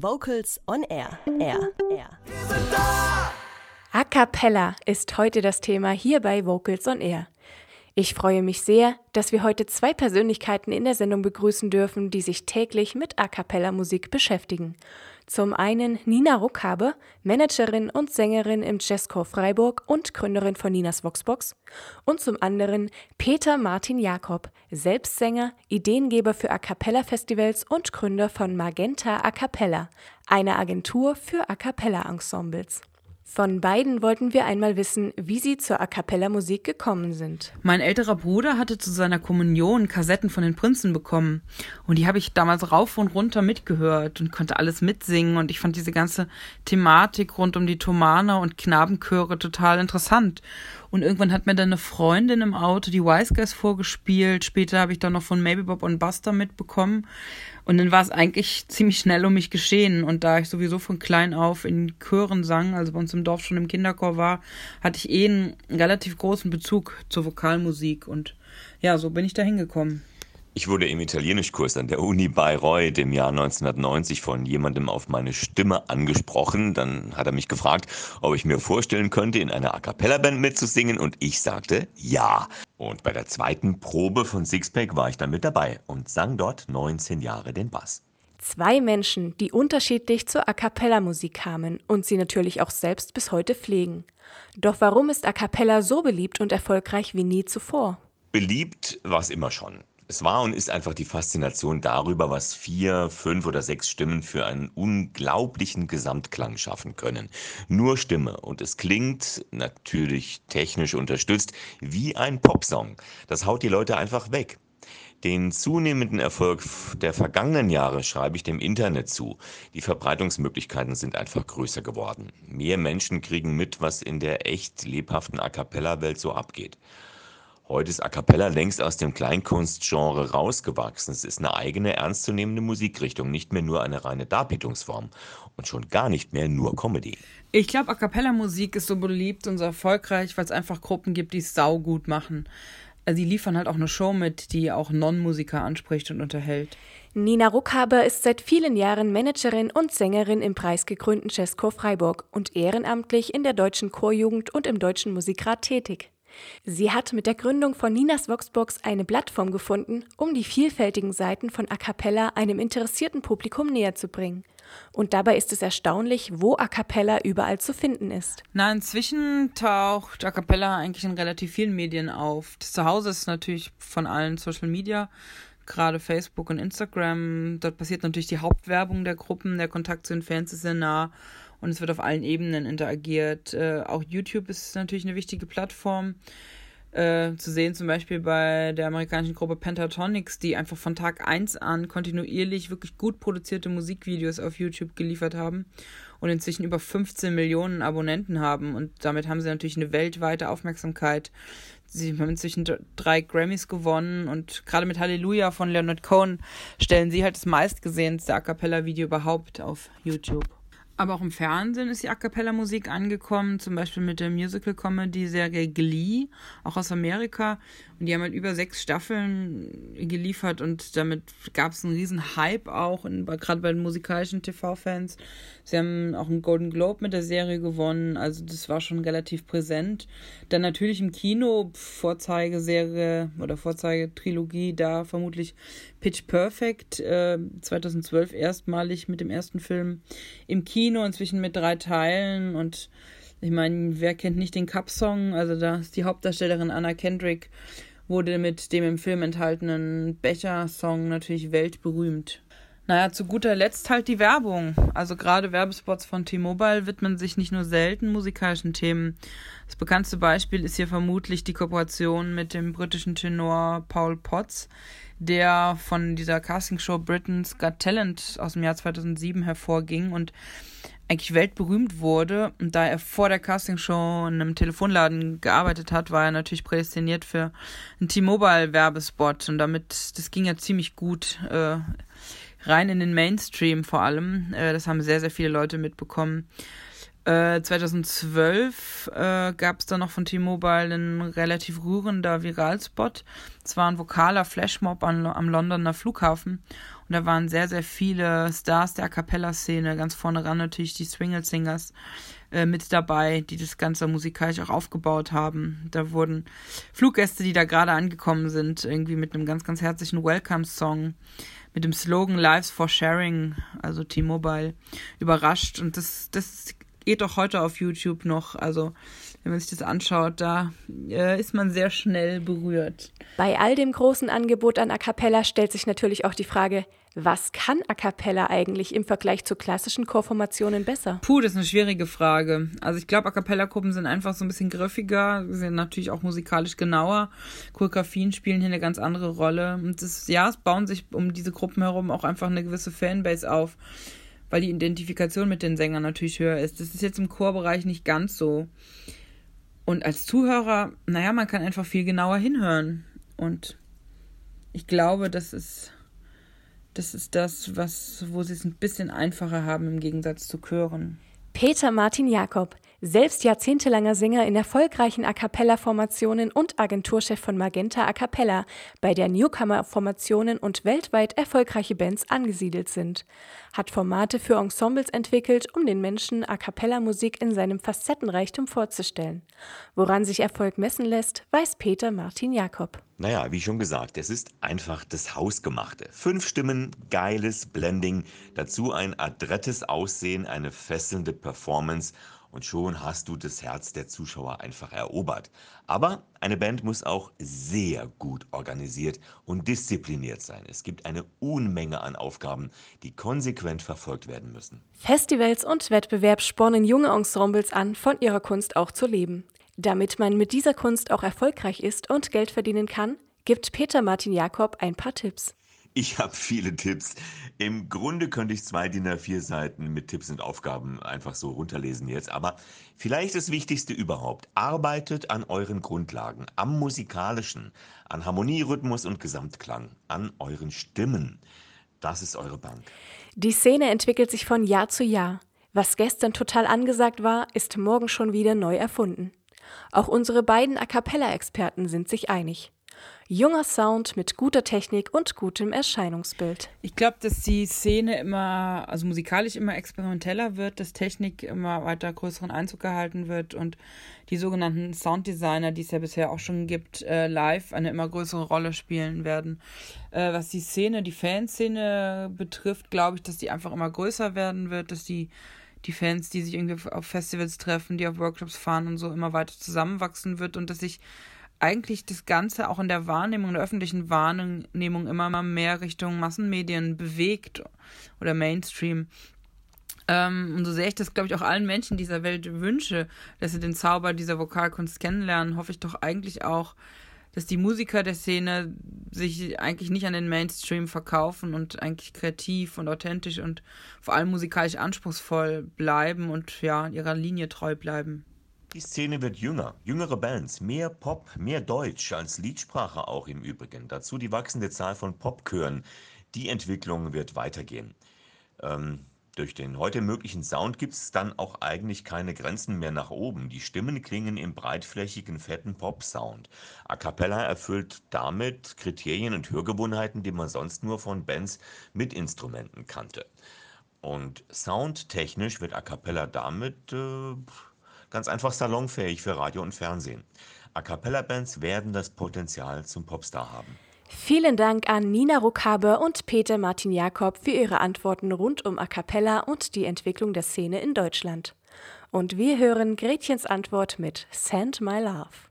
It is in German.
Vocals on Air. Air. Air. A cappella ist heute das Thema hier bei Vocals on Air. Ich freue mich sehr, dass wir heute zwei Persönlichkeiten in der Sendung begrüßen dürfen, die sich täglich mit A cappella Musik beschäftigen. Zum einen Nina Ruckhabe, Managerin und Sängerin im Jazzchor Freiburg und Gründerin von Ninas Voxbox. Und zum anderen Peter Martin Jakob, Selbstsänger, Ideengeber für A Cappella Festivals und Gründer von Magenta A Cappella, einer Agentur für A Cappella Ensembles. Von beiden wollten wir einmal wissen, wie sie zur A cappella Musik gekommen sind. Mein älterer Bruder hatte zu seiner Kommunion Kassetten von den Prinzen bekommen und die habe ich damals rauf und runter mitgehört und konnte alles mitsingen und ich fand diese ganze Thematik rund um die Thomaner und Knabenchöre total interessant. Und irgendwann hat mir dann eine Freundin im Auto die Wise Guys vorgespielt. Später habe ich dann noch von Maybe Bob und Buster mitbekommen. Und dann war es eigentlich ziemlich schnell um mich geschehen. Und da ich sowieso von klein auf in Chören sang, also bei uns im Dorf schon im Kinderchor war, hatte ich eh einen relativ großen Bezug zur Vokalmusik. Und ja, so bin ich da hingekommen. Ich wurde im Italienischkurs an der Uni Bayreuth im Jahr 1990 von jemandem auf meine Stimme angesprochen. Dann hat er mich gefragt, ob ich mir vorstellen könnte, in einer A Cappella-Band mitzusingen und ich sagte ja. Und bei der zweiten Probe von Sixpack war ich dann mit dabei und sang dort 19 Jahre den Bass. Zwei Menschen, die unterschiedlich zur A cappella-Musik kamen und sie natürlich auch selbst bis heute pflegen. Doch warum ist A cappella so beliebt und erfolgreich wie nie zuvor? Beliebt war es immer schon. Es war und ist einfach die Faszination darüber, was vier, fünf oder sechs Stimmen für einen unglaublichen Gesamtklang schaffen können. Nur Stimme und es klingt natürlich technisch unterstützt wie ein Popsong. Das haut die Leute einfach weg. Den zunehmenden Erfolg der vergangenen Jahre schreibe ich dem Internet zu. Die Verbreitungsmöglichkeiten sind einfach größer geworden. Mehr Menschen kriegen mit, was in der echt lebhaften A cappella-Welt so abgeht. Heute ist A cappella längst aus dem Kleinkunstgenre rausgewachsen. Es ist eine eigene, ernstzunehmende Musikrichtung, nicht mehr nur eine reine Darbietungsform und schon gar nicht mehr nur Comedy. Ich glaube, A cappella Musik ist so beliebt und so erfolgreich, weil es einfach Gruppen gibt, die es saugut machen. Also die liefern halt auch eine Show mit, die auch Non-Musiker anspricht und unterhält. Nina Ruckhaber ist seit vielen Jahren Managerin und Sängerin im preisgekrönten Jazzchor Freiburg und ehrenamtlich in der deutschen Chorjugend und im Deutschen Musikrat tätig. Sie hat mit der Gründung von Ninas Voxbox eine Plattform gefunden, um die vielfältigen Seiten von A Cappella einem interessierten Publikum näher zu bringen. Und dabei ist es erstaunlich, wo A Cappella überall zu finden ist. Na, inzwischen taucht A Cappella eigentlich in relativ vielen Medien auf. Das Zuhause ist natürlich von allen Social Media, gerade Facebook und Instagram. Dort passiert natürlich die Hauptwerbung der Gruppen, der Kontakt zu den Fans ist sehr nah und es wird auf allen Ebenen interagiert. Äh, auch YouTube ist natürlich eine wichtige Plattform. Äh, zu sehen zum Beispiel bei der amerikanischen Gruppe Pentatonics, die einfach von Tag 1 an kontinuierlich wirklich gut produzierte Musikvideos auf YouTube geliefert haben und inzwischen über 15 Millionen Abonnenten haben und damit haben sie natürlich eine weltweite Aufmerksamkeit. Sie haben inzwischen drei Grammys gewonnen und gerade mit Halleluja von Leonard Cohen stellen sie halt das meistgesehenste A Cappella-Video überhaupt auf YouTube. Aber auch im Fernsehen ist die A Cappella-Musik angekommen, zum Beispiel mit der Musical-Comedy-Serie Glee, auch aus Amerika. Und die haben halt über sechs Staffeln geliefert und damit gab es einen riesen Hype auch, gerade bei den musikalischen TV-Fans. Sie haben auch einen Golden Globe mit der Serie gewonnen, also das war schon relativ präsent. Dann natürlich im Kino, Vorzeigeserie oder Vorzeigetrilogie, da vermutlich Pitch Perfect, äh, 2012 erstmalig mit dem ersten Film im Kino, inzwischen mit drei Teilen und ich meine, wer kennt nicht den Cup-Song? Also da ist die Hauptdarstellerin Anna Kendrick, wurde mit dem im Film enthaltenen Becher-Song natürlich weltberühmt. Naja, zu guter Letzt halt die Werbung. Also gerade Werbespots von T-Mobile widmen sich nicht nur selten musikalischen Themen. Das bekannteste Beispiel ist hier vermutlich die Kooperation mit dem britischen Tenor Paul Potts, der von dieser Castingshow Britain's Got Talent aus dem Jahr 2007 hervorging und eigentlich weltberühmt wurde. Und da er vor der Castingshow in einem Telefonladen gearbeitet hat, war er natürlich prädestiniert für einen T-Mobile-Werbespot. Und damit, das ging ja ziemlich gut äh, rein in den Mainstream vor allem. Äh, das haben sehr, sehr viele Leute mitbekommen. 2012 äh, gab es dann noch von T-Mobile einen relativ rührender Viralspot. Es war ein vokaler Flashmob an, am Londoner Flughafen. Und da waren sehr, sehr viele Stars der A Cappella-Szene, ganz vorne ran natürlich die Swingle Singers äh, mit dabei, die das Ganze musikalisch auch aufgebaut haben. Da wurden Fluggäste, die da gerade angekommen sind, irgendwie mit einem ganz, ganz herzlichen Welcome-Song mit dem Slogan Lives for Sharing, also T-Mobile, überrascht. Und das, das geht doch heute auf YouTube noch. Also wenn man sich das anschaut, da äh, ist man sehr schnell berührt. Bei all dem großen Angebot an A Cappella stellt sich natürlich auch die Frage, was kann A Cappella eigentlich im Vergleich zu klassischen Chorformationen besser? Puh, das ist eine schwierige Frage. Also ich glaube, A Cappella-Gruppen sind einfach so ein bisschen griffiger, sind natürlich auch musikalisch genauer. Choreografien spielen hier eine ganz andere Rolle. Und das, ja, es bauen sich um diese Gruppen herum auch einfach eine gewisse Fanbase auf weil die Identifikation mit den Sängern natürlich höher ist. Das ist jetzt im Chorbereich nicht ganz so. Und als Zuhörer, naja, man kann einfach viel genauer hinhören. Und ich glaube, das ist, das ist das, was, wo sie es ein bisschen einfacher haben im Gegensatz zu Chören. Peter Martin Jakob, selbst jahrzehntelanger Sänger in erfolgreichen A cappella-Formationen und Agenturchef von Magenta A cappella, bei der Newcomer-Formationen und weltweit erfolgreiche Bands angesiedelt sind, hat Formate für Ensembles entwickelt, um den Menschen A cappella-Musik in seinem Facettenreichtum vorzustellen. Woran sich Erfolg messen lässt, weiß Peter Martin Jakob. Naja, wie schon gesagt, es ist einfach das Hausgemachte. Fünf Stimmen, geiles Blending, dazu ein adrettes Aussehen, eine fesselnde Performance und schon hast du das Herz der Zuschauer einfach erobert. Aber eine Band muss auch sehr gut organisiert und diszipliniert sein. Es gibt eine Unmenge an Aufgaben, die konsequent verfolgt werden müssen. Festivals und Wettbewerb spornen junge Ensembles an, von ihrer Kunst auch zu leben. Damit man mit dieser Kunst auch erfolgreich ist und Geld verdienen kann, gibt Peter Martin Jakob ein paar Tipps. Ich habe viele Tipps. Im Grunde könnte ich zwei DIN A4 Seiten mit Tipps und Aufgaben einfach so runterlesen jetzt. Aber vielleicht das Wichtigste überhaupt. Arbeitet an euren Grundlagen, am musikalischen, an Harmonie, Rhythmus und Gesamtklang, an euren Stimmen. Das ist eure Bank. Die Szene entwickelt sich von Jahr zu Jahr. Was gestern total angesagt war, ist morgen schon wieder neu erfunden. Auch unsere beiden A cappella-Experten sind sich einig. Junger Sound mit guter Technik und gutem Erscheinungsbild. Ich glaube, dass die Szene immer, also musikalisch immer experimenteller wird, dass Technik immer weiter größeren Einzug gehalten wird und die sogenannten Sounddesigner, die es ja bisher auch schon gibt, äh, live eine immer größere Rolle spielen werden. Äh, was die Szene, die Fanszene betrifft, glaube ich, dass die einfach immer größer werden wird, dass die die Fans, die sich irgendwie auf Festivals treffen, die auf Workshops fahren und so immer weiter zusammenwachsen wird und dass sich eigentlich das Ganze auch in der Wahrnehmung, der öffentlichen Wahrnehmung immer mal mehr Richtung Massenmedien bewegt oder Mainstream. Ähm, und so sehr ich das, glaube ich, auch allen Menschen dieser Welt wünsche, dass sie den Zauber dieser Vokalkunst kennenlernen, hoffe ich doch eigentlich auch, dass die Musiker der Szene sich eigentlich nicht an den Mainstream verkaufen und eigentlich kreativ und authentisch und vor allem musikalisch anspruchsvoll bleiben und ja, ihrer Linie treu bleiben. Die Szene wird jünger, jüngere Bands, mehr Pop, mehr Deutsch als Liedsprache auch im Übrigen. Dazu die wachsende Zahl von Popchören. Die Entwicklung wird weitergehen. Ähm, durch den heute möglichen Sound gibt es dann auch eigentlich keine Grenzen mehr nach oben. Die Stimmen klingen im breitflächigen, fetten Pop-Sound. A cappella erfüllt damit Kriterien und Hörgewohnheiten, die man sonst nur von Bands mit Instrumenten kannte. Und soundtechnisch wird A cappella damit äh, ganz einfach salonfähig für Radio und Fernsehen. A cappella Bands werden das Potenzial zum Popstar haben. Vielen Dank an Nina Ruckhaber und Peter Martin Jakob für ihre Antworten rund um A cappella und die Entwicklung der Szene in Deutschland. Und wir hören Gretchens Antwort mit Send My Love.